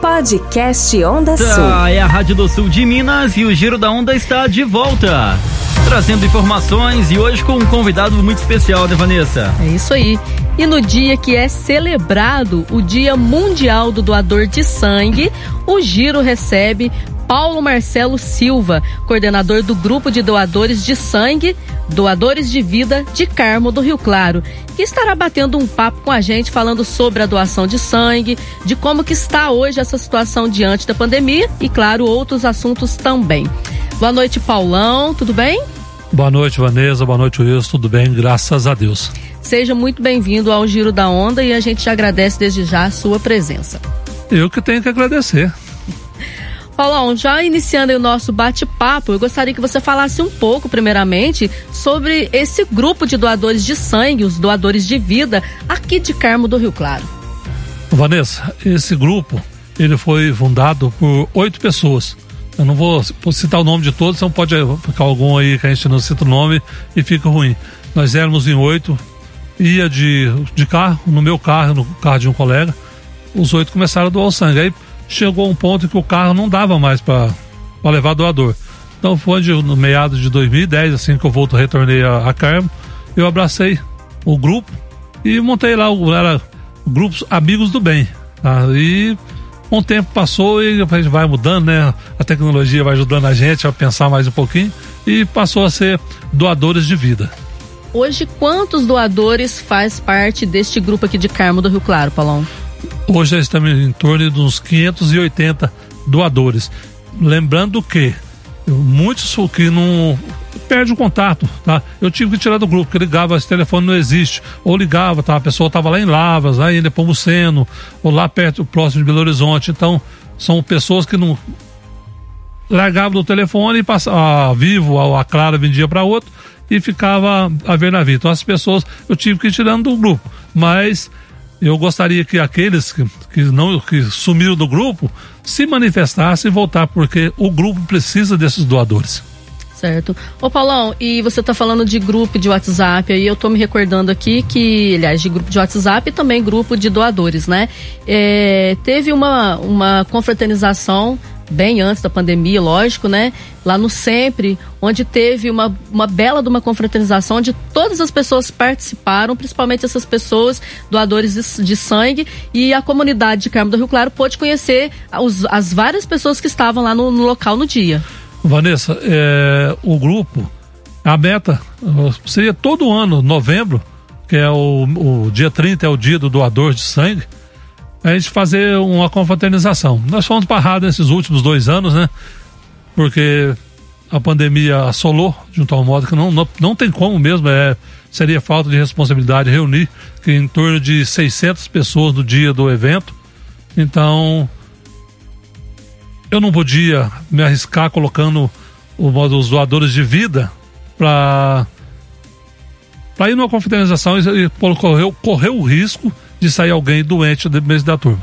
Podcast Onda Sul. Ah, é a Rádio do Sul de Minas e o Giro da Onda está de volta. Trazendo informações e hoje com um convidado muito especial, né, Vanessa? É isso aí. E no dia que é celebrado o Dia Mundial do Doador de Sangue, o Giro recebe Paulo Marcelo Silva, coordenador do grupo de doadores de sangue, doadores de vida de Carmo do Rio Claro, que estará batendo um papo com a gente falando sobre a doação de sangue, de como que está hoje essa situação diante da pandemia e claro, outros assuntos também. Boa noite, Paulão, tudo bem? Boa noite, Vanessa. Boa noite, Wilson. Tudo bem? Graças a Deus. Seja muito bem-vindo ao Giro da Onda e a gente te agradece desde já a sua presença. Eu que tenho que agradecer. Paulão, já iniciando o nosso bate-papo, eu gostaria que você falasse um pouco, primeiramente, sobre esse grupo de doadores de sangue, os doadores de vida, aqui de Carmo do Rio Claro. Vanessa, esse grupo, ele foi fundado por oito pessoas. Eu não vou citar o nome de todos, então pode ficar algum aí que a gente não cita o nome e fica ruim. Nós éramos em oito, ia de, de carro, no meu carro, no carro de um colega, os oito começaram a doar sangue. Aí chegou um ponto que o carro não dava mais para levar doador. Então foi de, no meados de 2010, assim que eu volto, retornei a, a Carmo, eu abracei o grupo e montei lá, o, era grupos Amigos do Bem. Tá? E um tempo passou e a gente vai mudando, né? A tecnologia vai ajudando a gente a pensar mais um pouquinho e passou a ser doadores de vida. Hoje, quantos doadores faz parte deste grupo aqui de Carmo do Rio Claro, Paulão? Hoje já estamos em torno de uns 580 doadores. Lembrando que muitos que não perde o contato, tá? Eu tive que tirar do grupo, porque ligava, esse telefone não existe. Ou ligava, tá? A pessoa estava lá em Lavras, lá em Nepomuceno, ou lá perto, próximo de Belo Horizonte. Então, são pessoas que não largavam do telefone e passavam, a Vivo, a, a Clara vendia para outro e ficava a ver na vida. Então, as pessoas eu tive que ir tirando do grupo. Mas eu gostaria que aqueles que, que não que sumiram do grupo se manifestassem e voltar, porque o grupo precisa desses doadores. Certo. Ô Paulão, e você está falando de grupo de WhatsApp, aí eu estou me recordando aqui que, aliás, de grupo de WhatsApp e também grupo de doadores, né? É, teve uma, uma confraternização bem antes da pandemia, lógico, né? Lá no Sempre, onde teve uma, uma bela de uma confraternização, onde todas as pessoas participaram, principalmente essas pessoas doadores de, de sangue, e a comunidade de Carmo do Rio Claro pôde conhecer os, as várias pessoas que estavam lá no, no local no dia. Vanessa, é, o grupo, a meta seria todo ano, novembro, que é o, o dia 30, é o dia do doador de sangue, a gente fazer uma confraternização. Nós fomos parados nesses últimos dois anos, né? Porque a pandemia assolou de um tal modo que não, não, não tem como mesmo, é, seria falta de responsabilidade reunir que em torno de 600 pessoas no dia do evento. Então, eu não podia me arriscar colocando os doadores de vida para para ir numa confraternização e correr, correr o risco de sair alguém doente do mês da turma.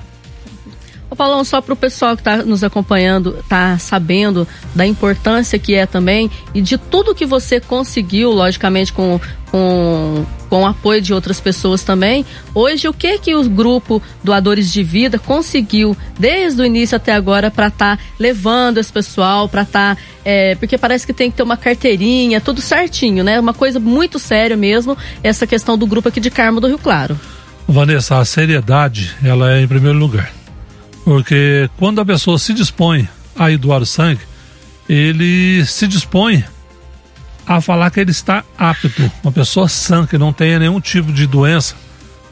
Ô Paulão, só para o pessoal que está nos acompanhando, tá sabendo da importância que é também e de tudo que você conseguiu, logicamente com, com, com o apoio de outras pessoas também. Hoje, o que que o grupo Doadores de Vida conseguiu desde o início até agora para estar tá levando esse pessoal, para estar. Tá, é, porque parece que tem que ter uma carteirinha, tudo certinho, né? Uma coisa muito séria mesmo, essa questão do grupo aqui de Carmo do Rio Claro. Vanessa, a seriedade, ela é em primeiro lugar. Porque quando a pessoa se dispõe a ir doar o sangue, ele se dispõe a falar que ele está apto, uma pessoa sã, que não tenha nenhum tipo de doença,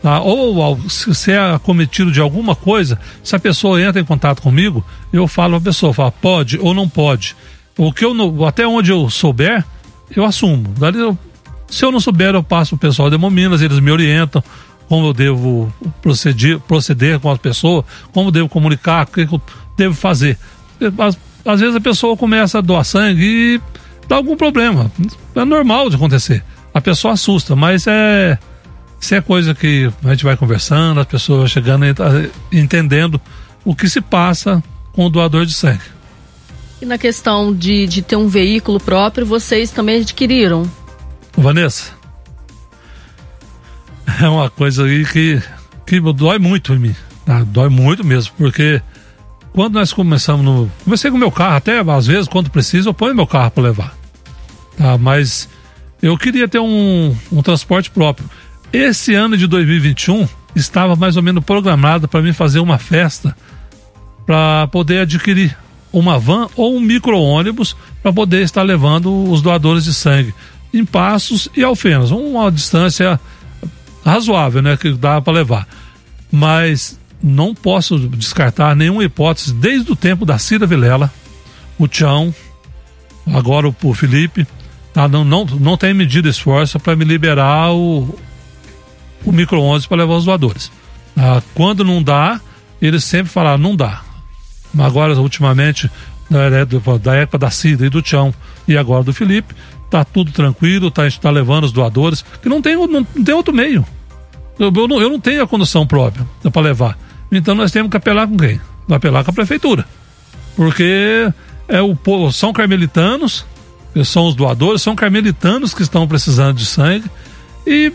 tá? ou se é acometido de alguma coisa, se a pessoa entra em contato comigo, eu falo a pessoa, fala, pode ou não pode. O que eu até onde eu souber, eu assumo. Dali eu, se eu não souber, eu passo o pessoal de Hemominas, eles me orientam como eu devo proceder, proceder com as pessoas, como devo comunicar, o que eu devo fazer. Às, às vezes a pessoa começa a doar sangue e dá algum problema. É normal de acontecer. A pessoa assusta, mas é. Isso é coisa que a gente vai conversando, as pessoas chegando entendendo o que se passa com o doador de sangue. E na questão de, de ter um veículo próprio, vocês também adquiriram? Vanessa, é uma coisa aí que, que dói muito em mim. Tá? Dói muito mesmo, porque quando nós começamos no. Comecei com o meu carro, até às vezes, quando precisa, eu ponho meu carro para levar. Tá? Mas eu queria ter um, um transporte próprio. Esse ano de 2021 estava mais ou menos programado para mim fazer uma festa para poder adquirir uma van ou um micro-ônibus para poder estar levando os doadores de sangue em Passos e Alfenas, uma distância razoável, né, que dá para levar. Mas não posso descartar nenhuma hipótese desde o tempo da Cira Vilela, o Tião, agora o, Felipe, tá? não, não, não tem medido esforço para me liberar o, o micro-ônibus para levar os doadores. Ah, quando não dá, eles sempre falaram, não dá. Agora, ultimamente, né, da época da Cida e do Tião e agora do Felipe, tá tudo tranquilo, tá, a gente tá levando os doadores, que não tem, não, não tem outro meio. Eu, eu, não, eu não tenho a condução própria para levar. Então nós temos que apelar com quem? Apelar com a prefeitura. Porque é o povo, são carmelitanos, são os doadores, são carmelitanos que estão precisando de sangue. E,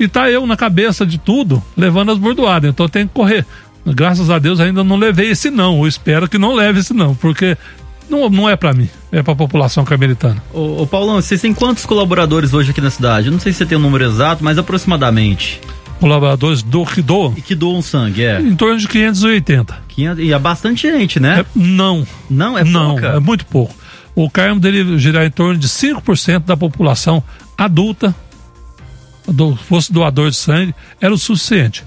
e tá eu na cabeça de tudo, levando as bordoadas. Então tem que correr. Graças a Deus ainda não levei esse não. Eu espero que não leve esse não, porque não, não é para mim, é para a população carmelitana. Ô, ô Paulão, vocês têm quantos colaboradores hoje aqui na cidade? Eu não sei se você tem o um número exato, mas aproximadamente. Colaboradores do que doam? E que doam sangue, é. Em torno de 580. 500, e é bastante gente, né? É, não. Não, é não, pouca? é muito pouco. O Carmo dele girar em torno de 5% da população adulta, do, fosse doador de sangue, era o suficiente.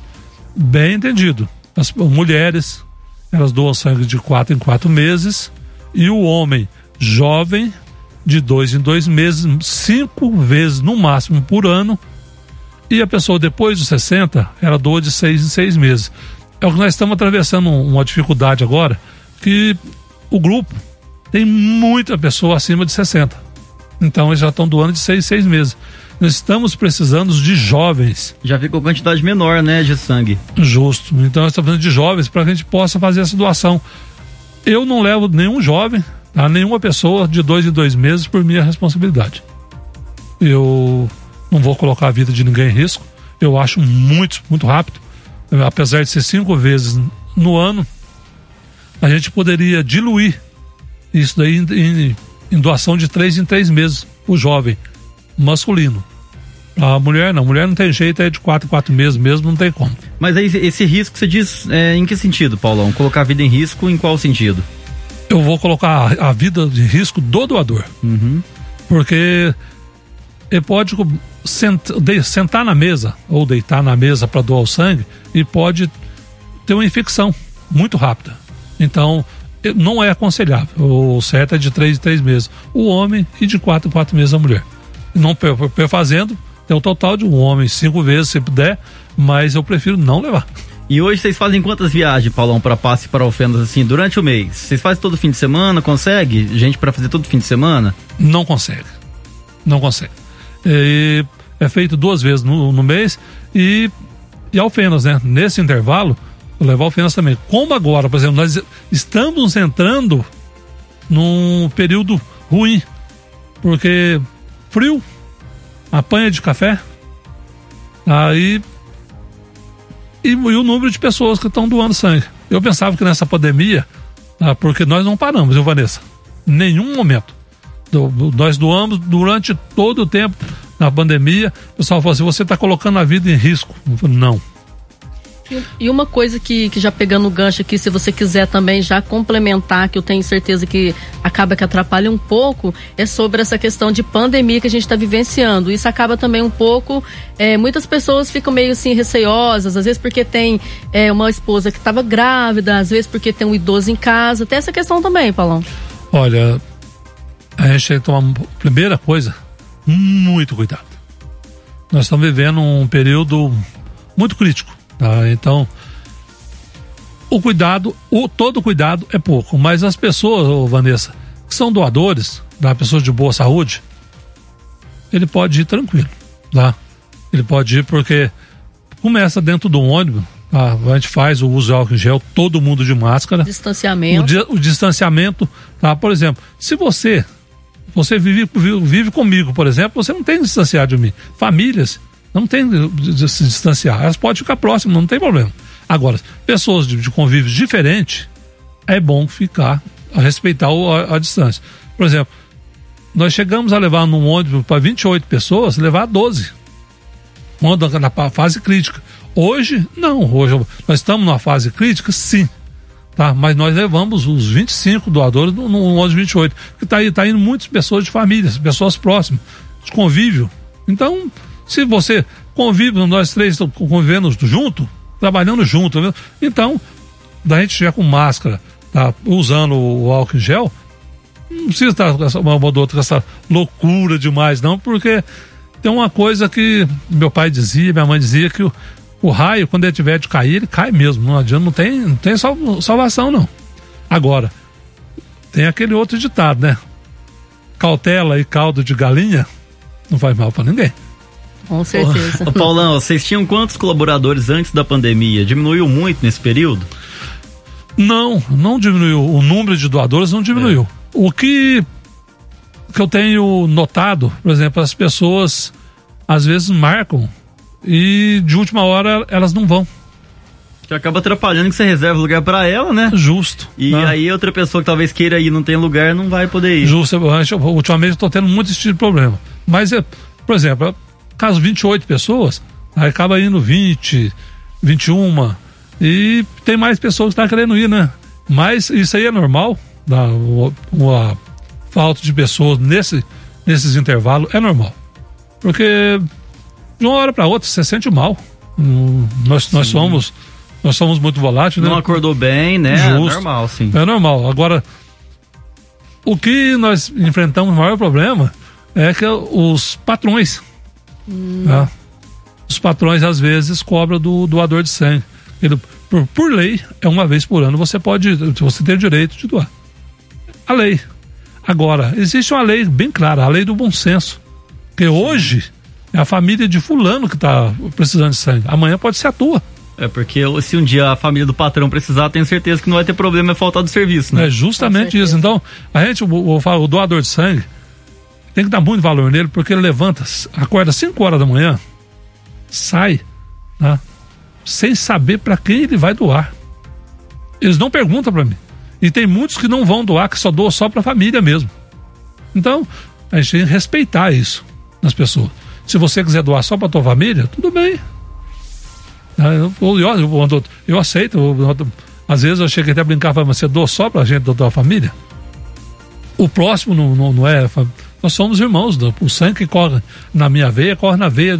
Bem entendido. As mulheres, elas doam sangue de 4 em 4 meses, e o homem jovem, de dois em dois meses, cinco vezes no máximo por ano, e a pessoa depois dos 60, ela doa de seis em seis meses. É o que nós estamos atravessando uma dificuldade agora, que o grupo tem muita pessoa acima de 60. Então eles já estão doando de seis em seis meses. Nós estamos precisando de jovens. Já ficou quantidade menor, né, de sangue. Justo. Então nós estamos precisando de jovens para que a gente possa fazer essa doação. Eu não levo nenhum jovem, tá? nenhuma pessoa de dois em dois meses por minha responsabilidade. Eu não vou colocar a vida de ninguém em risco. Eu acho muito, muito rápido. Apesar de ser cinco vezes no ano, a gente poderia diluir isso daí em, em, em doação de três em três meses o jovem masculino. A mulher não, a mulher não tem jeito, é de quatro em quatro meses mesmo, não tem como. Mas aí esse risco você diz é, em que sentido, Paulão? Colocar a vida em risco em qual sentido? Eu vou colocar a, a vida de risco do doador. Uhum. Porque ele pode sentar na mesa ou deitar na mesa para doar o sangue e pode ter uma infecção muito rápida. Então, não é aconselhável. O certo é de três em três meses o homem e de quatro em quatro meses a mulher. Não fazendo, tem um total de um homem cinco vezes se puder, mas eu prefiro não levar. E hoje vocês fazem quantas viagens, Paulão, para passe para ofendas assim durante o mês? Vocês fazem todo fim de semana? Consegue gente para fazer todo fim de semana? Não consegue. Não consegue. E é feito duas vezes no, no mês e, e Alfenas, né? Nesse intervalo, levar Alfenas também. Como agora, por exemplo, nós estamos entrando num período ruim, porque frio, apanha de café, aí e, e, o número de pessoas que estão doando sangue. Eu pensava que nessa pandemia, ah, porque nós não paramos, viu, Vanessa? Nenhum momento. Do, nós doamos durante todo o tempo na pandemia. O pessoal falou assim: você está colocando a vida em risco. Não. E uma coisa que, que já pegando o gancho aqui, se você quiser também já complementar, que eu tenho certeza que acaba que atrapalha um pouco, é sobre essa questão de pandemia que a gente está vivenciando. Isso acaba também um pouco. É, muitas pessoas ficam meio assim receosas, às vezes porque tem é, uma esposa que estava grávida, às vezes porque tem um idoso em casa. Tem essa questão também, Paulão. Olha, a gente tem que tomar, primeira coisa, muito cuidado. Nós estamos vivendo um período muito crítico Tá? Então, o cuidado, o todo cuidado é pouco, mas as pessoas, ô Vanessa, que são doadores, tá? pessoas de boa saúde, ele pode ir tranquilo, tá? Ele pode ir porque começa dentro do ônibus, tá? a gente faz o uso de álcool em gel, todo mundo de máscara. Distanciamento. O, o distanciamento, tá? Por exemplo, se você você vive, vive, vive comigo, por exemplo, você não tem que distanciar de mim. Famílias não tem de se distanciar. Elas podem ficar próximas, não tem problema. Agora, pessoas de, de convívio diferente, é bom ficar, a respeitar o, a, a, distância. Por exemplo, nós chegamos a levar num ônibus para 28 pessoas, levar 12. Na fase crítica. Hoje, não. Hoje nós estamos numa fase crítica, sim. Tá? Mas nós levamos os 25 doadores no, no ônibus 28. Que está tá indo muitas pessoas de famílias, pessoas próximas, de convívio. Então, se você convive, nós três convivendo junto, trabalhando junto, né? então, da gente já com máscara, tá usando o álcool em gel, não precisa estar uma ou outra com essa loucura demais, não, porque tem uma coisa que meu pai dizia, minha mãe dizia, que o, o raio, quando ele tiver de cair, ele cai mesmo. Não adianta, não tem, não tem salvação, não. Agora, tem aquele outro ditado, né? Cautela e caldo de galinha não faz mal para ninguém. Com certeza. Ô, Paulão, vocês tinham quantos colaboradores antes da pandemia? Diminuiu muito nesse período? Não, não diminuiu. O número de doadores não diminuiu. É. O que, que eu tenho notado, por exemplo, as pessoas às vezes marcam e de última hora elas não vão. Que acaba atrapalhando que você reserva lugar para ela, né? Justo. E né? aí outra pessoa que talvez queira ir e não tem lugar não vai poder ir. Justo. Ultimamente eu tô tendo muito esse tipo de problema. Mas, é, por exemplo, caso 28 pessoas, aí acaba indo 20, 21 e tem mais pessoas que estão tá querendo ir, né? Mas isso aí é normal, da, a, falta de pessoas nesse, nesses intervalos é normal. Porque de uma hora para outra você sente mal. Hum, nós, nós somos nós somos muito voláteis, Não né? acordou bem, né? Justo. É normal, sim. É normal. Agora, o que nós enfrentamos o maior problema é que os patrões, hum. né? os patrões às vezes cobram do doador de sangue. Ele, por, por lei, é uma vez por ano você pode, você tem o direito de doar. A lei. Agora, existe uma lei bem clara, a lei do bom senso. Que hoje é a família de fulano que está precisando de sangue. Amanhã pode ser a tua. É porque se um dia a família do patrão precisar, tenho certeza que não vai ter problema é faltar do serviço, né? É justamente isso. Então, a gente, o, o, o, doador de sangue, tem que dar muito valor nele, porque ele levanta, acorda 5 horas da manhã, sai, né, sem saber para quem ele vai doar. Eles não perguntam para mim. E tem muitos que não vão doar, que só doam só para a família mesmo. Então, a gente tem que respeitar isso nas pessoas. Se você quiser doar só para tua família, tudo bem. Ah, eu, eu, eu, eu aceito. às vezes eu chego até a brincar, mas você doa só para a gente da tua família? O próximo não, não, não é. Nós somos irmãos. O sangue que corre na minha veia corre na veia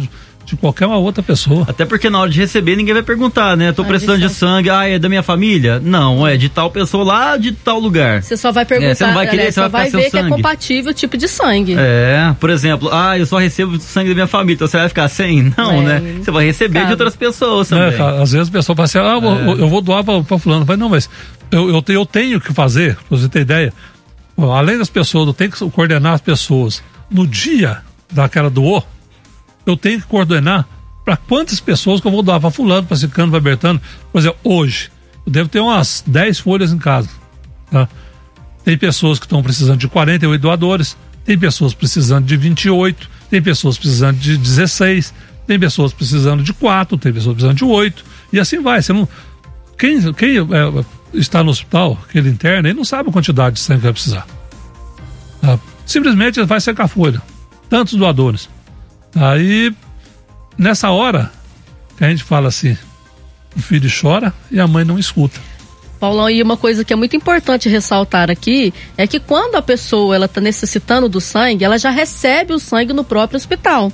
de qualquer uma outra pessoa. Até porque na hora de receber ninguém vai perguntar, né? Tô precisando de sangue, ah, é da minha família? Não, é de tal pessoa lá de tal lugar. Você só vai perguntar, é, você não vai querer, você vai, vai ver que é compatível o tipo de sangue. É, por exemplo, ah, eu só recebo sangue da minha família, então você vai ficar sem? Não, é, né? Você vai receber de outras pessoas é, também. É, às vezes a pessoa fala assim, ah, é. eu vou doar pra, pra fulano. Mas não, mas eu, eu, eu tenho que fazer, pra você ter ideia, além das pessoas, eu tenho que coordenar as pessoas no dia daquela doou, eu tenho que coordenar para quantas pessoas que eu vou doar para fulano, para ciclano, para bertano. Por exemplo, hoje, eu devo ter umas 10 folhas em casa. Tá? Tem pessoas que estão precisando de 48 doadores, tem pessoas precisando de 28, tem pessoas precisando de 16, tem pessoas precisando de 4, tem pessoas precisando de 8, e assim vai. Você não... Quem, quem é, está no hospital, aquele interno, ele não sabe a quantidade de sangue que vai precisar. Tá? Simplesmente ele vai secar a folha. Tantos doadores. Aí nessa hora que a gente fala assim, o filho chora e a mãe não escuta. Paulão, e uma coisa que é muito importante ressaltar aqui é que quando a pessoa ela está necessitando do sangue, ela já recebe o sangue no próprio hospital.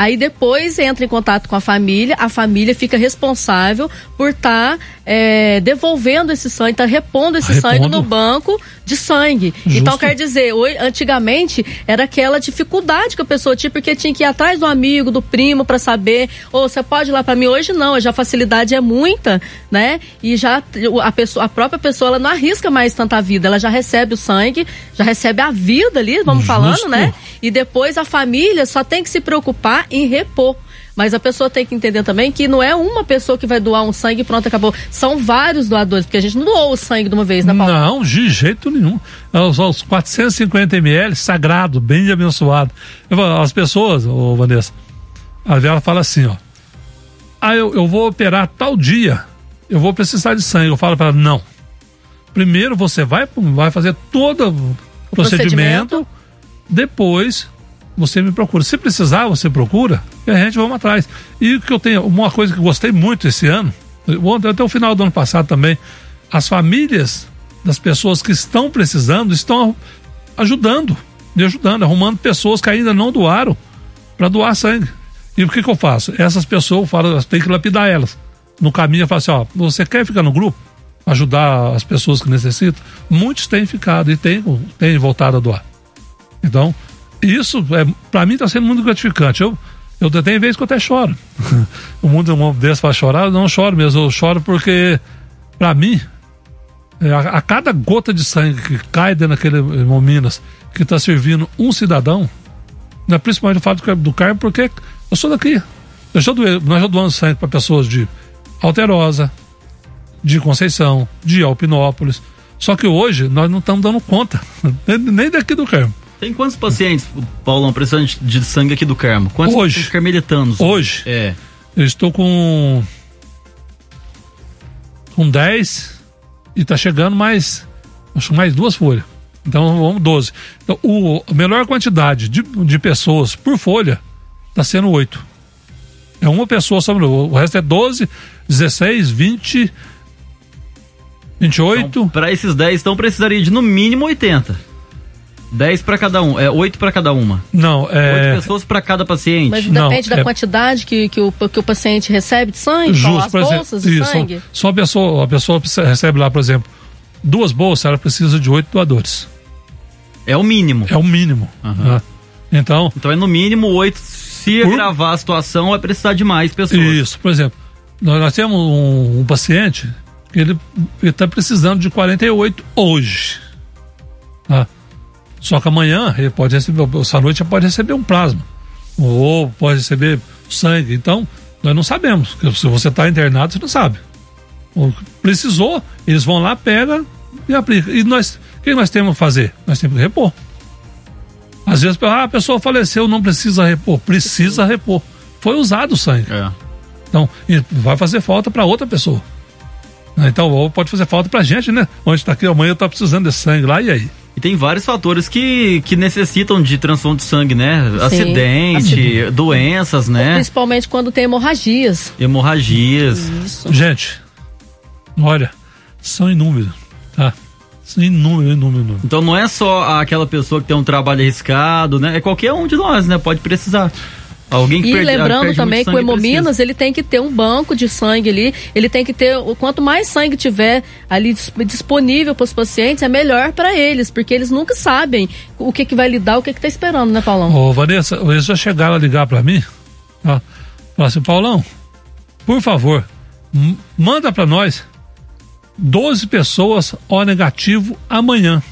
Aí depois entra em contato com a família, a família fica responsável por estar tá, é, devolvendo esse sangue, tá repondo esse repondo. sangue no banco de sangue. Justo. Então quer dizer, antigamente era aquela dificuldade que a pessoa tinha, porque tinha que ir atrás do amigo, do primo para saber, ou oh, você pode ir lá para mim hoje não, hoje a facilidade é muita, né? E já a pessoa, a própria pessoa ela não arrisca mais tanta vida, ela já recebe o sangue, já recebe a vida ali, vamos Justo. falando, né? E depois a família só tem que se preocupar em repor. Mas a pessoa tem que entender também que não é uma pessoa que vai doar um sangue e pronto, acabou. São vários doadores, porque a gente não doou o sangue de uma vez, né, Paulo? Não, de jeito nenhum. É os, os 450 ml, sagrado, bem abençoado. As pessoas, ô Vanessa, a Vera fala assim, ó. Ah, eu, eu vou operar tal dia, eu vou precisar de sangue. Eu falo para ela, não. Primeiro você vai, vai fazer todo o procedimento, procedimento, depois você me procura. Se precisar, você procura e a gente vamos atrás. E o que eu tenho, uma coisa que eu gostei muito esse ano, até o final do ano passado também, as famílias das pessoas que estão precisando estão ajudando, me ajudando, arrumando pessoas que ainda não doaram para doar sangue. E o que, que eu faço? Essas pessoas, eu falo, tem que lapidar elas. No caminho eu falo assim, ó, você quer ficar no grupo? Ajudar as pessoas que necessitam? Muitos têm ficado e têm, têm voltado a doar. Então, isso, é, para mim, está sendo muito gratificante. Eu, eu tenho vezes que eu até choro. o mundo um desse para chorar, eu não choro mesmo. Eu choro porque, para mim, é, a, a, cada gota de sangue que cai dentro daquele irmão Minas, que está servindo um cidadão, né, principalmente o fato do Carmo, porque eu sou daqui. Eu já doei, nós já doamos sangue para pessoas de Alterosa, de Conceição, de Alpinópolis. Só que hoje nós não estamos dando conta, nem daqui do Carmo. Tem quantos pacientes, Paulão, precisando de sangue aqui do Carmo? Quantos hoje, carmelitanos? Hoje, é. eu estou com com 10 e está chegando mais acho mais duas folhas. Então vamos 12. Então, o, a melhor quantidade de, de pessoas por folha está sendo 8. É uma pessoa sobre o resto é 12, 16, 20, 28. Então, para esses 10, então precisaria de no mínimo 80. 10 para cada um, é 8 para cada uma. Não, é. 8 pessoas para cada paciente. Mas depende Não, da é... quantidade que, que, o, que o paciente recebe de sangue, Justo, as exemplo, bolsas de isso, sangue. Só, só a pessoa, a pessoa recebe lá, por exemplo, duas bolsas, ela precisa de 8 doadores. É o mínimo. É o mínimo. Uhum. Né? Então. Então é no mínimo 8. Se por... agravar a situação, vai precisar de mais pessoas. Isso, por exemplo, nós, nós temos um, um paciente que ele está precisando de 48 hoje. Tá? Só que amanhã ele pode receber, essa noite pode receber um plasma. Ou pode receber sangue. Então, nós não sabemos. Se você está internado, você não sabe. Precisou, eles vão lá, pega e aplica. E nós, o que nós temos que fazer? Nós temos que repor. Às vezes, ah, a pessoa faleceu, não precisa repor. Precisa repor. Foi usado o sangue. É. Então, vai fazer falta para outra pessoa. Então, ou pode fazer falta para a gente, né? Onde está aqui, amanhã está precisando de sangue lá, e aí? E tem vários fatores que, que necessitam de transfusão de sangue, né? Sim. Acidente, Acidente, doenças, né? Principalmente quando tem hemorragias. Hemorragias. Isso. Gente, olha, são inúmeros, tá? São inúmeros, inúmeros, inúmeros. Então não é só aquela pessoa que tem um trabalho arriscado, né? É qualquer um de nós, né? Pode precisar. Alguém e perde, lembrando perde também que o Hemominas ele tem que ter um banco de sangue ali, ele tem que ter, quanto mais sangue tiver ali disponível para os pacientes, é melhor para eles, porque eles nunca sabem o que, que vai lhe dar, o que está esperando, né, Paulão? Ô, Vanessa, eles já chegaram a ligar para mim, tá? Falaram assim, Paulão, por favor, manda para nós 12 pessoas O negativo amanhã.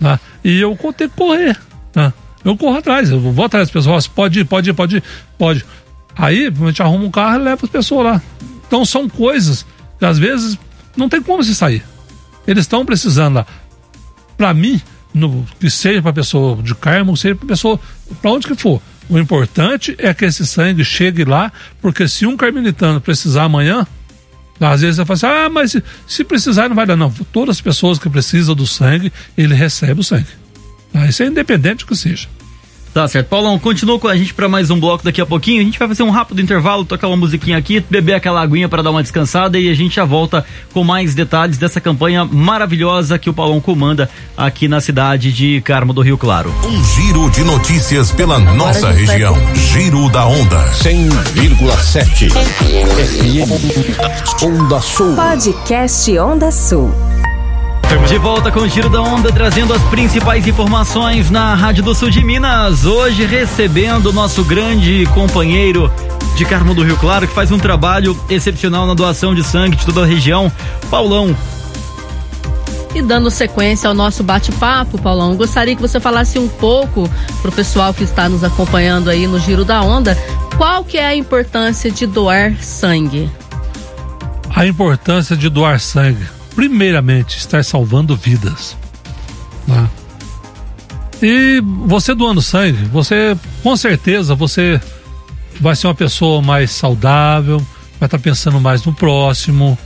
Tá? E eu vou ter que correr. Tá? eu corro atrás, eu vou atrás das pessoas, pode ir, pode ir, pode ir, pode. Aí a gente arruma um carro e leva as pessoas lá. Então são coisas que às vezes não tem como se sair. Eles estão precisando lá. Para mim, no, que seja para pessoa de Carmo, seja para pessoa, para onde que for. O importante é que esse sangue chegue lá, porque se um carmelitano precisar amanhã, às vezes você fala assim, ah, mas se, se precisar não vai dar. Não, todas as pessoas que precisam do sangue, ele recebe o sangue. Ah, isso é independente do que seja. Tá certo. Paulão, continua com a gente para mais um bloco daqui a pouquinho. A gente vai fazer um rápido intervalo, tocar uma musiquinha aqui, beber aquela aguinha para dar uma descansada e a gente já volta com mais detalhes dessa campanha maravilhosa que o Paulão comanda aqui na cidade de Carmo do Rio Claro. Um giro de notícias pela Agora nossa região. Vai... Giro da Onda. 100,7 FM. Onda Sul. Podcast Onda Sul. De volta com o Giro da Onda, trazendo as principais informações na Rádio do Sul de Minas. Hoje recebendo o nosso grande companheiro de Carmo do Rio Claro, que faz um trabalho excepcional na doação de sangue de toda a região, Paulão. E dando sequência ao nosso bate-papo, Paulão, gostaria que você falasse um pouco para o pessoal que está nos acompanhando aí no Giro da Onda, qual que é a importância de doar sangue? A importância de doar sangue primeiramente, estar salvando vidas. Né? E você doando sangue, você, com certeza, você vai ser uma pessoa mais saudável, vai estar pensando mais no próximo.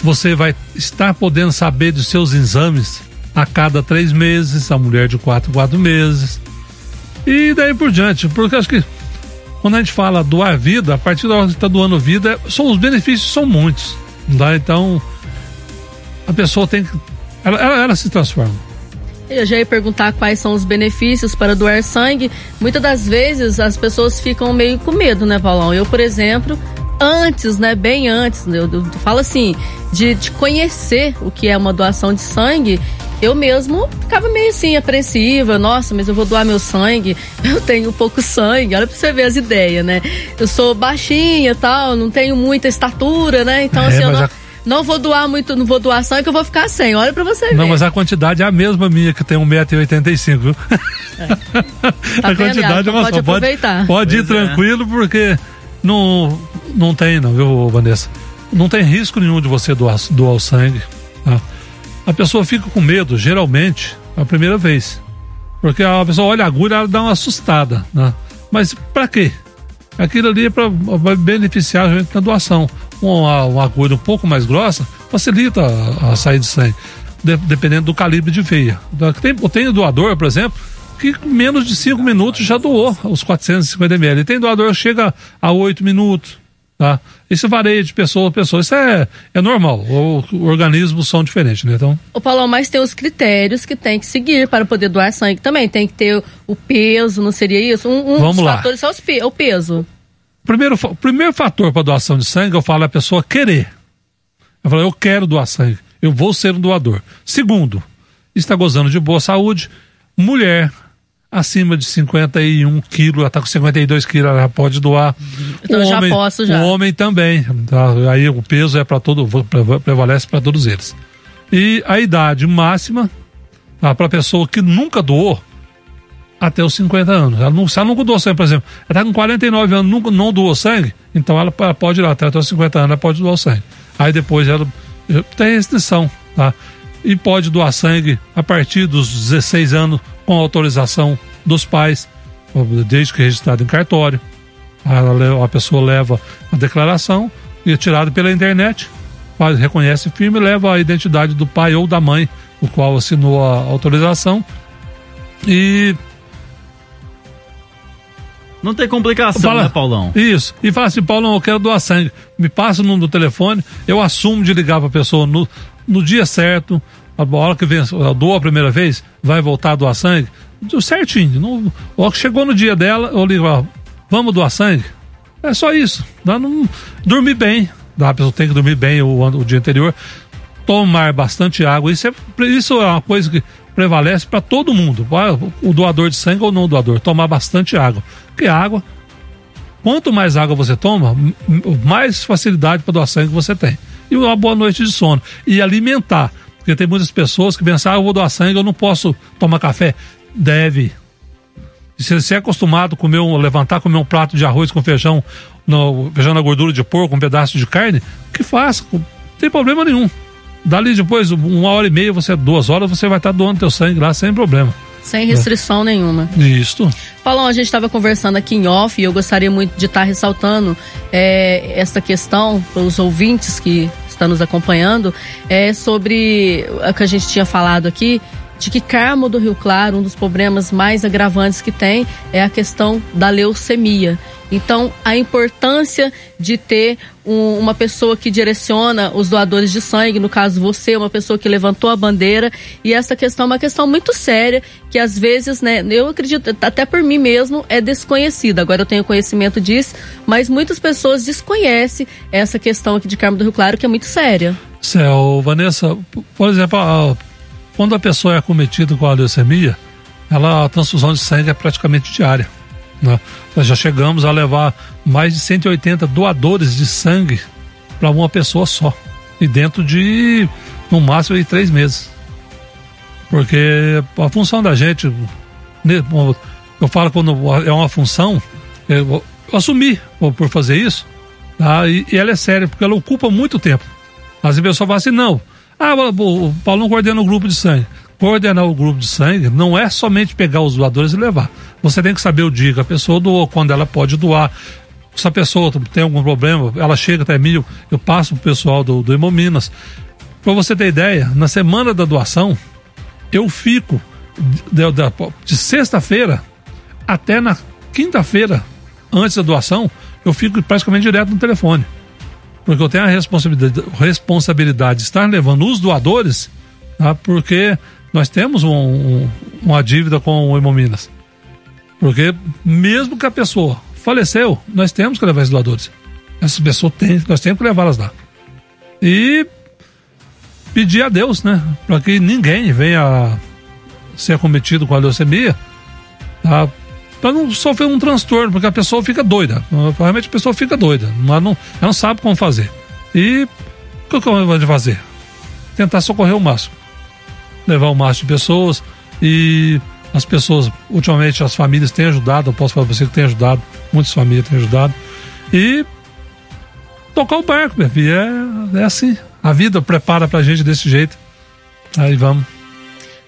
Você vai estar podendo saber dos seus exames a cada três meses, a mulher de quatro, quatro meses. E daí por diante, porque acho que quando a gente fala doar vida, a partir da hora que está doando vida, são, os benefícios são muitos. Tá? Então, a pessoa tem que. Ela, ela, ela se transforma. Eu já ia perguntar quais são os benefícios para doar sangue. Muitas das vezes as pessoas ficam meio com medo, né, Paulão? Eu, por exemplo, antes, né, bem antes, eu, eu, falo assim, de, de conhecer o que é uma doação de sangue, eu mesmo ficava meio assim, apreensiva. Nossa, mas eu vou doar meu sangue, eu tenho pouco sangue. Olha pra você ver as ideias, né? Eu sou baixinha tal, não tenho muita estatura, né? Então, é, assim, eu não, já... não, vou doar muito, não vou doar sangue, eu vou ficar sem. Olha pra você ver. Não, mas a quantidade é a mesma minha, que tem 1,85m, viu? É. Tá a quantidade é uma pode só. Aproveitar. Pode, pode ir é. tranquilo, porque não, não tem, não, viu, Vanessa? Não tem risco nenhum de você doar, doar o sangue. Tá? a pessoa fica com medo, geralmente, a primeira vez. Porque a pessoa olha a agulha, ela dá uma assustada, né? Mas para quê? Aquilo ali é para beneficiar a gente na doação. Uma, uma agulha um pouco mais grossa facilita a, a saída de sangue, de, dependendo do calibre de veia. Tem, tem doador, por exemplo, que menos de 5 minutos já doou os 450 ml. Tem doador que chega a 8 minutos, Tá? Esse vareio de pessoa a pessoa, isso é, é normal. O, o organismos são diferentes, né? Então... O Paulo, mas tem os critérios que tem que seguir para poder doar sangue também. Tem que ter o peso, não seria isso? Um, um Vamos dos lá. fatores é o peso. Primeiro, o primeiro fator para doação de sangue, eu falo é a pessoa querer. Eu falo, eu quero doar sangue, eu vou ser um doador. Segundo, está gozando de boa saúde, mulher, acima de 51 quilos, ela está com 52 quilos, ela pode doar. Então o já homem, posso já. O homem também. Tá? Aí o peso é para todo, prevalece para todos eles. E a idade máxima tá? para a pessoa que nunca doou até os 50 anos. Ela não, se ela nunca doou sangue, por exemplo, ela está com 49 anos, nunca não doou sangue, então ela, ela pode ir lá até os 50 anos, ela pode doar sangue. Aí depois ela tem restrição, tá? E pode doar sangue a partir dos 16 anos com autorização dos pais, desde que registrado em cartório. A, a pessoa leva a declaração e é tirada pela internet, faz, reconhece firme e leva a identidade do pai ou da mãe, o qual assinou a autorização. E não tem complicação, fala, né, Paulão? Isso. E fala assim, Paulão, eu quero doar sangue. Me passa o número do telefone, eu assumo de ligar para a pessoa no, no dia certo, a hora que vem, doa a primeira vez, vai voltar a doar sangue, certinho. Não, ó, chegou no dia dela, eu ligo, ó, vamos doar sangue? É só isso. Dá, não, dormir bem, dá, a pessoa tem que dormir bem o, o dia anterior, tomar bastante água. Isso é, isso é uma coisa que prevalece para todo mundo, o doador de sangue ou não doador, tomar bastante água. Porque água, quanto mais água você toma, mais facilidade para doar sangue você tem. E uma boa noite de sono. E alimentar. Porque tem muitas pessoas que pensam, ah, eu vou doar sangue, eu não posso tomar café. Deve. Se você é acostumado a comer um, levantar, comer um prato de arroz com feijão, no, feijão na gordura de porco, um pedaço de carne, que faça, não tem problema nenhum. Dali depois, uma hora e meia, você duas horas, você vai estar doando teu sangue lá sem problema. Sem restrição é. nenhuma. Isso. Paulão, a gente estava conversando aqui em off e eu gostaria muito de estar ressaltando é, essa questão para os ouvintes que está nos acompanhando, é sobre o que a gente tinha falado aqui, de que Carmo do Rio Claro, um dos problemas mais agravantes que tem é a questão da leucemia. Então, a importância de ter um, uma pessoa que direciona os doadores de sangue, no caso você, uma pessoa que levantou a bandeira, e essa questão é uma questão muito séria, que às vezes, né, eu acredito, até por mim mesmo, é desconhecida. Agora eu tenho conhecimento disso, mas muitas pessoas desconhecem essa questão aqui de Carmo do Rio Claro, que é muito séria. Céu, Vanessa, por exemplo, quando a pessoa é acometida com a leucemia, ela, a transfusão de sangue é praticamente diária. Né? Nós já chegamos a levar mais de 180 doadores de sangue para uma pessoa só. E dentro de, no máximo, de três meses. Porque a função da gente, né, eu falo quando é uma função, eu, assumi por fazer isso, tá? e, ela é séria, porque ela ocupa muito tempo. As pessoas falam assim, não, ah, o Paulo não coordena o grupo de sangue coordenar o grupo de sangue não é somente pegar os doadores e levar. Você tem que saber o dia que a pessoa doou, quando ela pode doar. se a pessoa tem algum problema, ela chega até mim, eu, eu passo pro pessoal do, do Hemominas. Para você ter ideia, na semana da doação, eu fico de, de, de sexta-feira até na quinta-feira, antes da doação, eu fico praticamente direto no telefone. Porque eu tenho a responsabilidade, responsabilidade de estar levando os doadores, tá? porque nós temos um, um, uma dívida com o Hemominas. Porque mesmo que a pessoa faleceu, nós temos que levar os doadores. Essas pessoas têm, nós temos que levá-las lá. E pedir a Deus, né? Para que ninguém venha ser acometido com a leucemia, tá? Para não sofrer um transtorno, porque a pessoa fica doida. Realmente a pessoa fica doida. Ela não, ela não sabe como fazer. E o que eu vou fazer? Tentar socorrer o máximo. Levar o máximo de pessoas e as pessoas, ultimamente, as famílias têm ajudado, eu posso falar para você que tem ajudado, muitas famílias têm ajudado. E tocar o barco, meu filho, é, é assim. A vida prepara pra gente desse jeito. Aí vamos.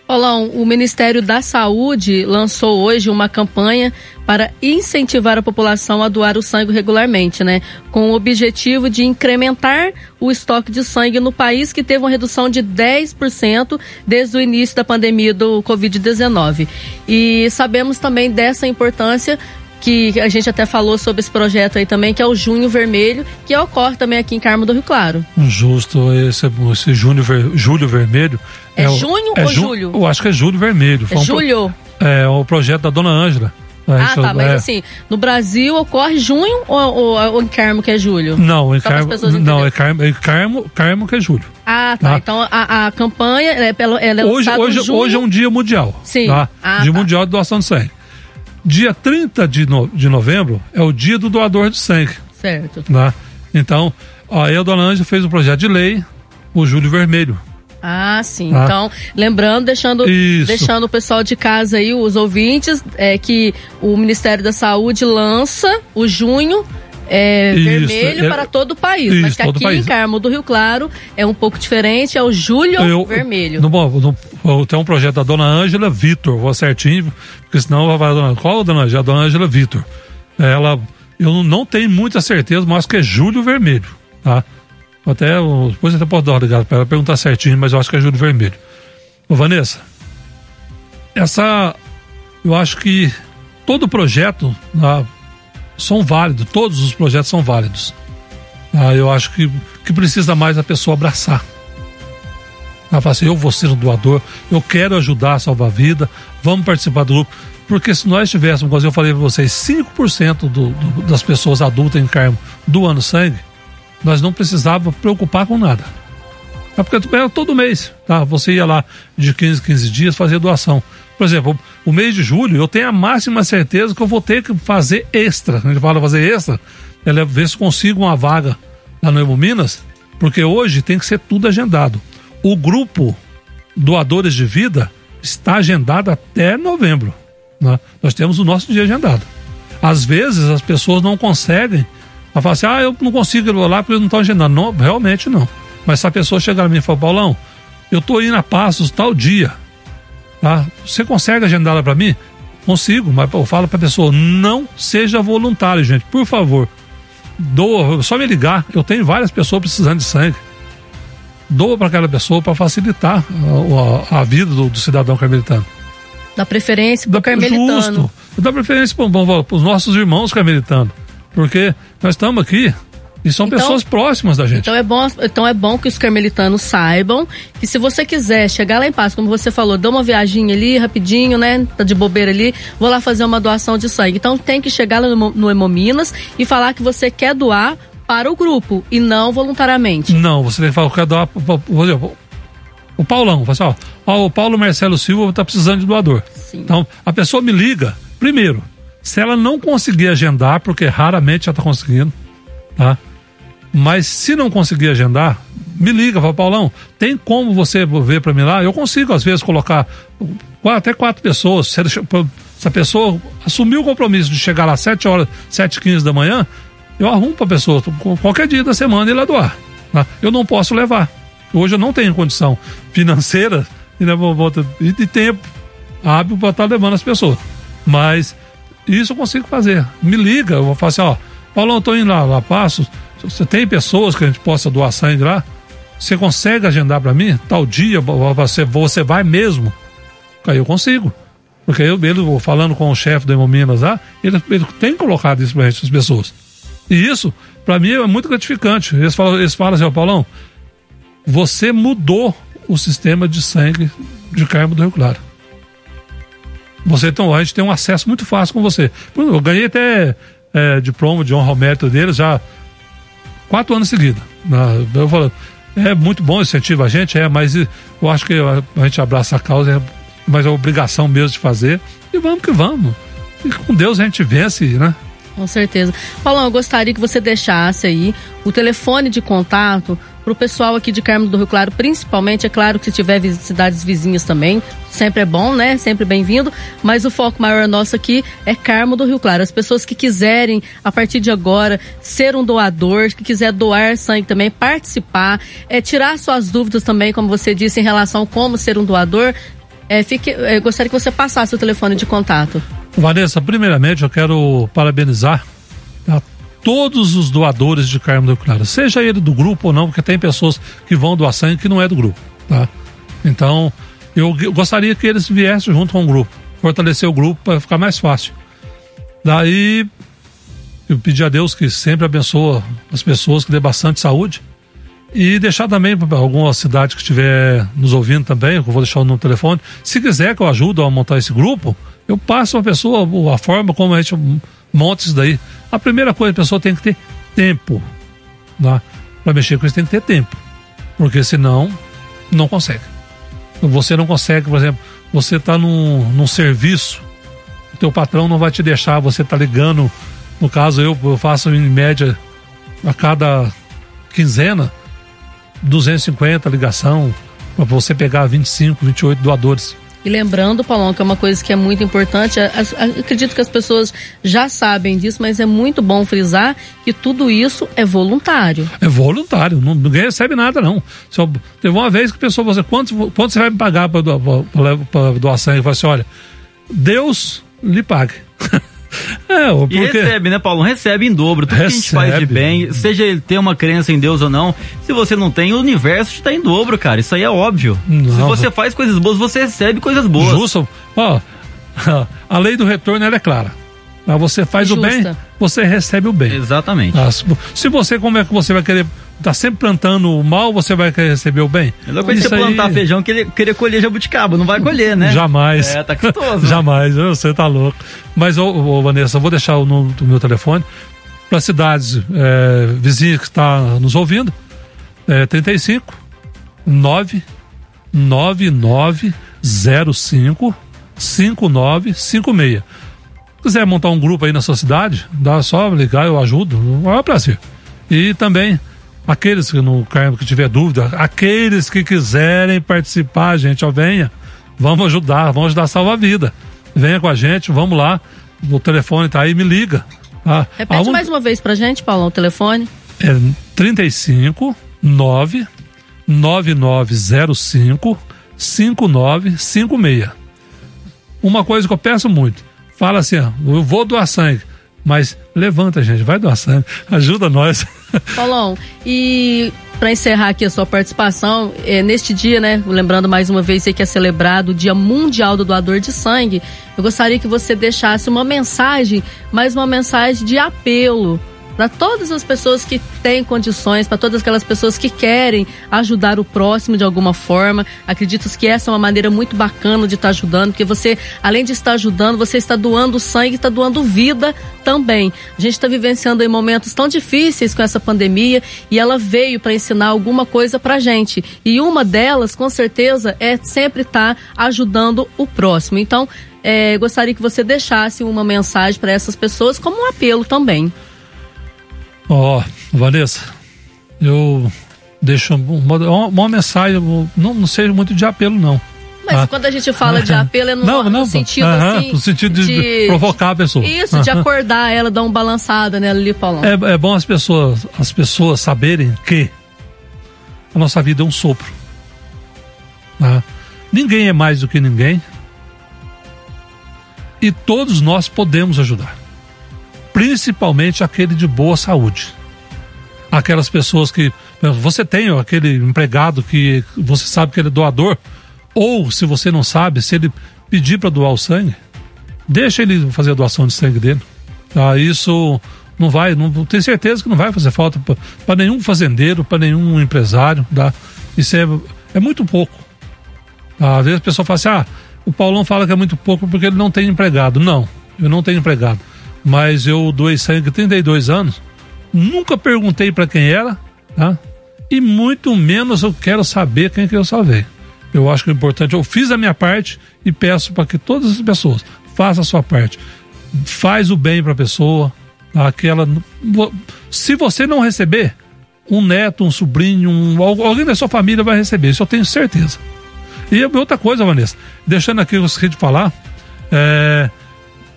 Paulão, o Ministério da Saúde lançou hoje uma campanha para incentivar a população a doar o sangue regularmente, né? Com o objetivo de incrementar o estoque de sangue no país, que teve uma redução de 10% desde o início da pandemia do Covid-19. E sabemos também dessa importância que a gente até falou sobre esse projeto aí também, que é o Junho Vermelho, que ocorre também aqui em Carmo do Rio Claro. Justo, esse, esse junho, ver, Julho Vermelho. É, é junho é ou ju, julho? Eu acho que é Julho Vermelho. É um julho? Pro, é, o projeto da Dona Ângela. Ah, tá, mas é. assim, no Brasil ocorre junho ou, ou, ou em Carmo que é julho? Não, em Carmo, não, é Carmo, é Carmo, Carmo que é julho. Ah, tá. tá. Então a, a campanha é, ela é hoje, hoje, hoje é um dia mundial. Sim. Tá? Ah, dia tá. mundial de doação de sangue. Dia 30 de, no, de novembro é o dia do doador de sangue. Certo. Né? Então, aí a dona Ângela fez um projeto de lei, o Júlio Vermelho. Ah, sim. Ah. Então, lembrando, deixando, deixando o pessoal de casa aí, os ouvintes, é que o Ministério da Saúde lança o junho é, isso, vermelho é, para todo o país. Isso, mas que aqui em Carmo do Rio Claro é um pouco diferente, é o julho eu, vermelho. No, no, tem um projeto da dona Ângela Vitor, vou certinho, porque senão vai falar, qual a dona Ângela? A dona Ângela Vitor. Ela, eu não tenho muita certeza, mas acho que é julho vermelho, tá? Até, depois até posso dar uma ligada para ela perguntar certinho, mas eu acho que é julho vermelho. Ô, Vanessa, essa, eu acho que todo projeto, tá? São válidos, todos os projetos são válidos. Ah, eu acho que que precisa mais a pessoa abraçar. Ela fala assim, eu vou ser um doador, eu quero ajudar a salvar a vida, vamos participar do grupo. Porque se nós tivéssemos, como eu falei para vocês, 5% do, do, das pessoas adultas em Carmo doando sangue, nós não precisávamos preocupar com nada. É porque era todo mês, tá? Você ia lá de 15 15 dias fazer doação. Por exemplo, o mês de julho, eu tenho a máxima certeza que eu vou ter que fazer extra. A gente fala fazer extra, é ver se consigo uma vaga lá no Evo Minas, porque hoje tem que ser tudo agendado. O grupo Doadores de Vida está agendado até novembro. Né? Nós temos o nosso dia agendado. Às vezes as pessoas não conseguem. Ela fala assim: ah, eu não consigo ir lá porque eles não estão agendando. Não, realmente não. Mas se a pessoa chegar a mim e falar, Paulão, eu estou indo a passos tal dia Tá? Você consegue agendá-la para mim? Consigo, mas eu falo para a pessoa, não seja voluntário, gente, por favor. Doa, só me ligar. Eu tenho várias pessoas precisando de sangue. Doa para aquela pessoa para facilitar a, a, a vida do, do, cidadão carmelitano. Dá preferência para o carmelitano. Justo. Dá preferência para os nossos irmãos carmelitanos. Porque nós estamos aqui e são então, pessoas próximas da gente. Então é, bom, então é bom que os carmelitanos saibam que se você quiser chegar lá em paz, como você falou, dá uma viagem ali rapidinho, né? Tá de bobeira ali, vou lá fazer uma doação de sangue. Então tem que chegar lá no, no Hemominas e falar que você quer doar para o grupo e não voluntariamente. Não, você tem que falar que quer doar. Por exemplo, o Paulão, assim, ó, o Paulo Marcelo Silva está precisando de doador. Sim. Então a pessoa me liga, primeiro, se ela não conseguir agendar, porque raramente ela está conseguindo, tá? Mas se não conseguir agendar, me liga, fala, Paulão, tem como você ver para mim lá? Eu consigo, às vezes, colocar até quatro pessoas. Se, a pessoa assumiu o compromisso de chegar lá às 7 horas, 7 15 da manhã, eu arrumo para a pessoa, qualquer dia da semana, lá doar. Tá? Eu não posso levar. Hoje eu não tenho condição financeira e de tempo hábil para estar levando as pessoas. Mas isso eu consigo fazer. Me liga, eu vou falar assim, ó Paulão, tô indo lá, lá Você tem pessoas que a gente possa doar sangue lá? Você consegue agendar para mim? Tal dia você, você vai mesmo? Aí eu consigo. Porque eu, ele, falando com o chefe do Hemominas lá, ele, ele tem colocado isso para as pessoas. E isso, para mim, é muito gratificante. Eles falam, eles falam assim, ó, Paulão, você mudou o sistema de sangue de Carmo do Rio Claro. Você então, a gente tem um acesso muito fácil com você. Eu ganhei até é, diploma de honra ao mérito deles já quatro anos seguidos. Eu falo, é muito bom, incentiva a gente, é, mas eu acho que a gente abraça a causa, é, mas é obrigação mesmo de fazer. E vamos que vamos. E com Deus a gente vence, né? Com certeza. Paulão, eu gostaria que você deixasse aí o telefone de contato para o pessoal aqui de Carmo do Rio Claro, principalmente, é claro que se tiver cidades vizinhas também, sempre é bom, né? Sempre bem-vindo, mas o foco maior nosso aqui é Carmo do Rio Claro. As pessoas que quiserem, a partir de agora, ser um doador, que quiser doar sangue também, participar, é, tirar suas dúvidas também, como você disse, em relação a como ser um doador, é, fique, é, gostaria que você passasse o telefone de contato. Vanessa, primeiramente eu quero parabenizar a todos os doadores de Carmo do Claro, seja ele do grupo ou não, porque tem pessoas que vão doar sangue que não é do grupo, tá? Então, eu gostaria que eles viessem junto com o grupo, fortalecer o grupo para ficar mais fácil. Daí, eu pedi a Deus que sempre abençoe as pessoas, que dê bastante saúde. E deixar também para alguma cidade que estiver nos ouvindo também, eu vou deixar no telefone. Se quiser que eu ajude a montar esse grupo, eu passo a pessoa a forma como a gente monta isso daí. A primeira coisa, a pessoa tem que ter tempo. Tá? Para mexer com isso tem que ter tempo. Porque senão, não consegue. Você não consegue, por exemplo, você está num, num serviço, o teu patrão não vai te deixar, você está ligando. No caso, eu, eu faço em média a cada quinzena 250 ligação para você pegar 25, 28 doadores. E lembrando, Paulão, que é uma coisa que é muito importante, acredito que as pessoas já sabem disso, mas é muito bom frisar que tudo isso é voluntário. É voluntário, não, ninguém recebe nada, não. Só, teve uma vez que a pessoa falou assim, quanto, quanto você vai me pagar para doar sangue? Eu falei assim, olha, Deus lhe pague. É, porque... E recebe, né, Paulo? Recebe em dobro. Tudo recebe. que a gente faz de bem, seja ele ter uma crença em Deus ou não, se você não tem, o universo está em dobro, cara. Isso aí é óbvio. Não. Se você faz coisas boas, você recebe coisas boas. Justo. Ó, a lei do retorno é clara. Mas você faz Justa. o bem, você recebe o bem. Exatamente. Se você, como é que você vai querer tá sempre plantando o mal, você vai receber o bem. É louco você plantar aí... feijão querer, querer colher jabuticaba, não vai colher, né? Jamais. É, tá custoso. Jamais, você tá louco. Mas, ô, ô, Vanessa, eu vou deixar o número do meu telefone para cidades é, vizinhas que está nos ouvindo. É 35 9 9905 5956. Se quiser montar um grupo aí na sua cidade, dá só ligar, eu ajudo. É um prazer. E também Aqueles que não que tiver dúvida, aqueles que quiserem participar, gente, ó, venha. Vamos ajudar, vamos ajudar a salvar a vida. Venha com a gente, vamos lá. O telefone tá aí, me liga. Tá? Repete mais uma vez pra gente, Paulo, o telefone. É 35 9 9905 5956. Uma coisa que eu peço muito, fala assim, ó, eu vou doar sangue mas levanta, gente, vai doar sangue, ajuda nós. Paulão, e para encerrar aqui a sua participação, é, neste dia, né, lembrando mais uma vez que é celebrado o Dia Mundial do Doador de Sangue, eu gostaria que você deixasse uma mensagem, mais uma mensagem de apelo para todas as pessoas que têm condições, para todas aquelas pessoas que querem ajudar o próximo de alguma forma. Acredito que essa é uma maneira muito bacana de estar tá ajudando, porque você, além de estar ajudando, você está doando sangue, está doando vida também. A gente está vivenciando em momentos tão difíceis com essa pandemia e ela veio para ensinar alguma coisa para gente. E uma delas, com certeza, é sempre estar tá ajudando o próximo. Então, é, gostaria que você deixasse uma mensagem para essas pessoas como um apelo também. Ó, oh, Vanessa, eu deixo uma, uma mensagem, não, não seja muito de apelo, não. Mas ah. quando a gente fala de apelo é no, não, não, no sentido assim. No sentido de, de, provocar a pessoa. Isso, de acordar ela, dar uma balançada nela ali, Paulão. É, é bom as pessoas, as pessoas saberem que a nossa vida é um sopro. Tá? Ninguém é mais do que ninguém. E todos nós podemos ajudar. Principalmente aquele de boa saúde. Aquelas pessoas que. Você tem aquele empregado que você sabe que ele é doador, ou se você não sabe, se ele pedir para doar o sangue, deixa ele fazer a doação de sangue dele. Tá? Isso não vai, não tenho certeza que não vai fazer falta para nenhum fazendeiro, para nenhum empresário. Tá? Isso é, é muito pouco. Tá? Às vezes a pessoa fala assim: ah, o Paulão fala que é muito pouco porque ele não tem empregado. Não, eu não tenho empregado. Mas eu doei sangue 32 anos, nunca perguntei para quem era, tá? E muito menos eu quero saber quem que eu salvei. Eu acho que o importante, eu fiz a minha parte e peço para que todas as pessoas façam a sua parte. Faz o bem para a pessoa, aquela. Se você não receber, um neto, um sobrinho, um, alguém da sua família vai receber, isso eu tenho certeza. E outra coisa, Vanessa, deixando aqui o que de falar, é,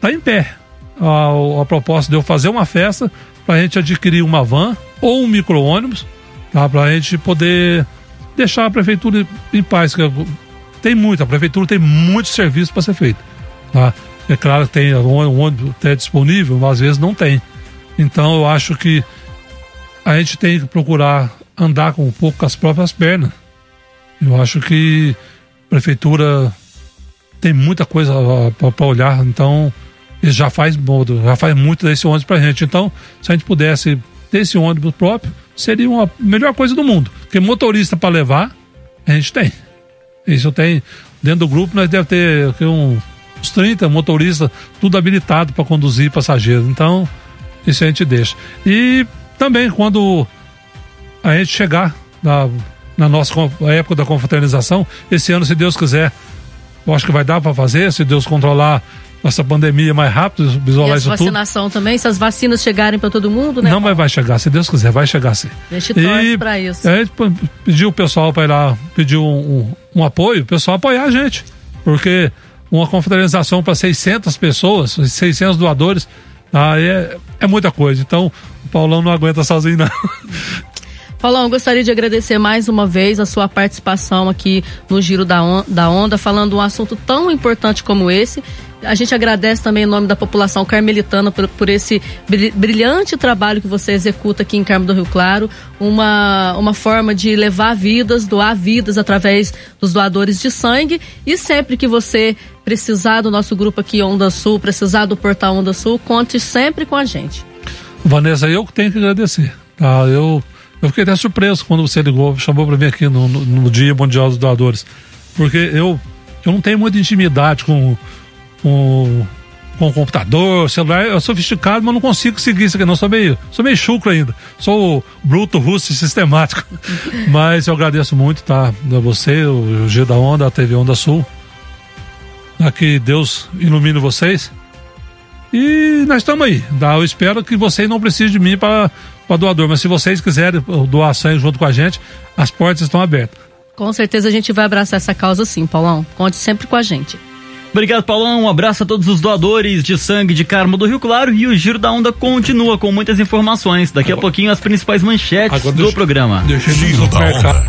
tá em pé a, a proposta de eu fazer uma festa para a gente adquirir uma van ou um micro-ônibus, tá, para a gente poder deixar a prefeitura em paz. Tem muito, a prefeitura tem muito serviço para ser feito. Tá? É claro que tem um ônibus até disponível, mas às vezes não tem. Então eu acho que a gente tem que procurar andar com um pouco com as próprias pernas. Eu acho que a prefeitura tem muita coisa para olhar, então já faz já faz muito desse ônibus para a gente. Então, se a gente pudesse ter esse ônibus próprio, seria uma melhor coisa do mundo. Porque motorista para levar, a gente tem. Isso tem. Dentro do grupo nós deve ter um, uns 30 motoristas, tudo habilitado para conduzir passageiros. Então, isso a gente deixa. E também quando a gente chegar na, na nossa época da confraternização, esse ano, se Deus quiser, eu acho que vai dar para fazer, se Deus controlar essa pandemia mais rápido, isolar e isso tudo. vacinação também, se as vacinas chegarem para todo mundo, né? Não, mas vai chegar, se Deus quiser, vai chegar sim. A gente torce para isso. Gente pediu o pessoal para ir lá, pediu um, um, um, apoio, o pessoal apoiar a gente, porque uma confraternização para 600 pessoas, 600 doadores, ah, é, é muita coisa. Então, o Paulão não aguenta sozinho, não. Paulão, gostaria de agradecer mais uma vez a sua participação aqui no Giro da, on da Onda, falando um assunto tão importante como esse a gente agradece também em nome da população carmelitana por, por, esse brilhante trabalho que você executa aqui em Carmo do Rio Claro, uma, uma forma de levar vidas, doar vidas através dos doadores de sangue e sempre que você precisar do nosso grupo aqui Onda Sul, precisar do Portal Onda Sul, conte sempre com a gente. Vanessa, eu tenho que agradecer. Tá? Eu, eu fiquei até surpreso quando você ligou, chamou para mim aqui no, no, no Dia Mundial dos Doadores, porque eu, eu não tenho muita intimidade com com, com o computador, celular, eu sou sofisticado, mas não consigo seguir isso aqui, não. Sou meio, sou meio chucro ainda. Sou bruto, russo e sistemático. mas eu agradeço muito, tá? A você, o G da Onda, a TV Onda Sul. Que Deus ilumine vocês. E nós estamos aí. Tá? Eu espero que vocês não precisem de mim para doador, mas se vocês quiserem doar sangue junto com a gente, as portas estão abertas. Com certeza a gente vai abraçar essa causa sim, Paulão. Conte sempre com a gente. Obrigado, Paulão. Um abraço a todos os doadores de sangue de Carmo do Rio Claro. E o Giro da Onda continua com muitas informações. Daqui agora, a pouquinho, as principais manchetes do programa. Deixa Giro da Onda.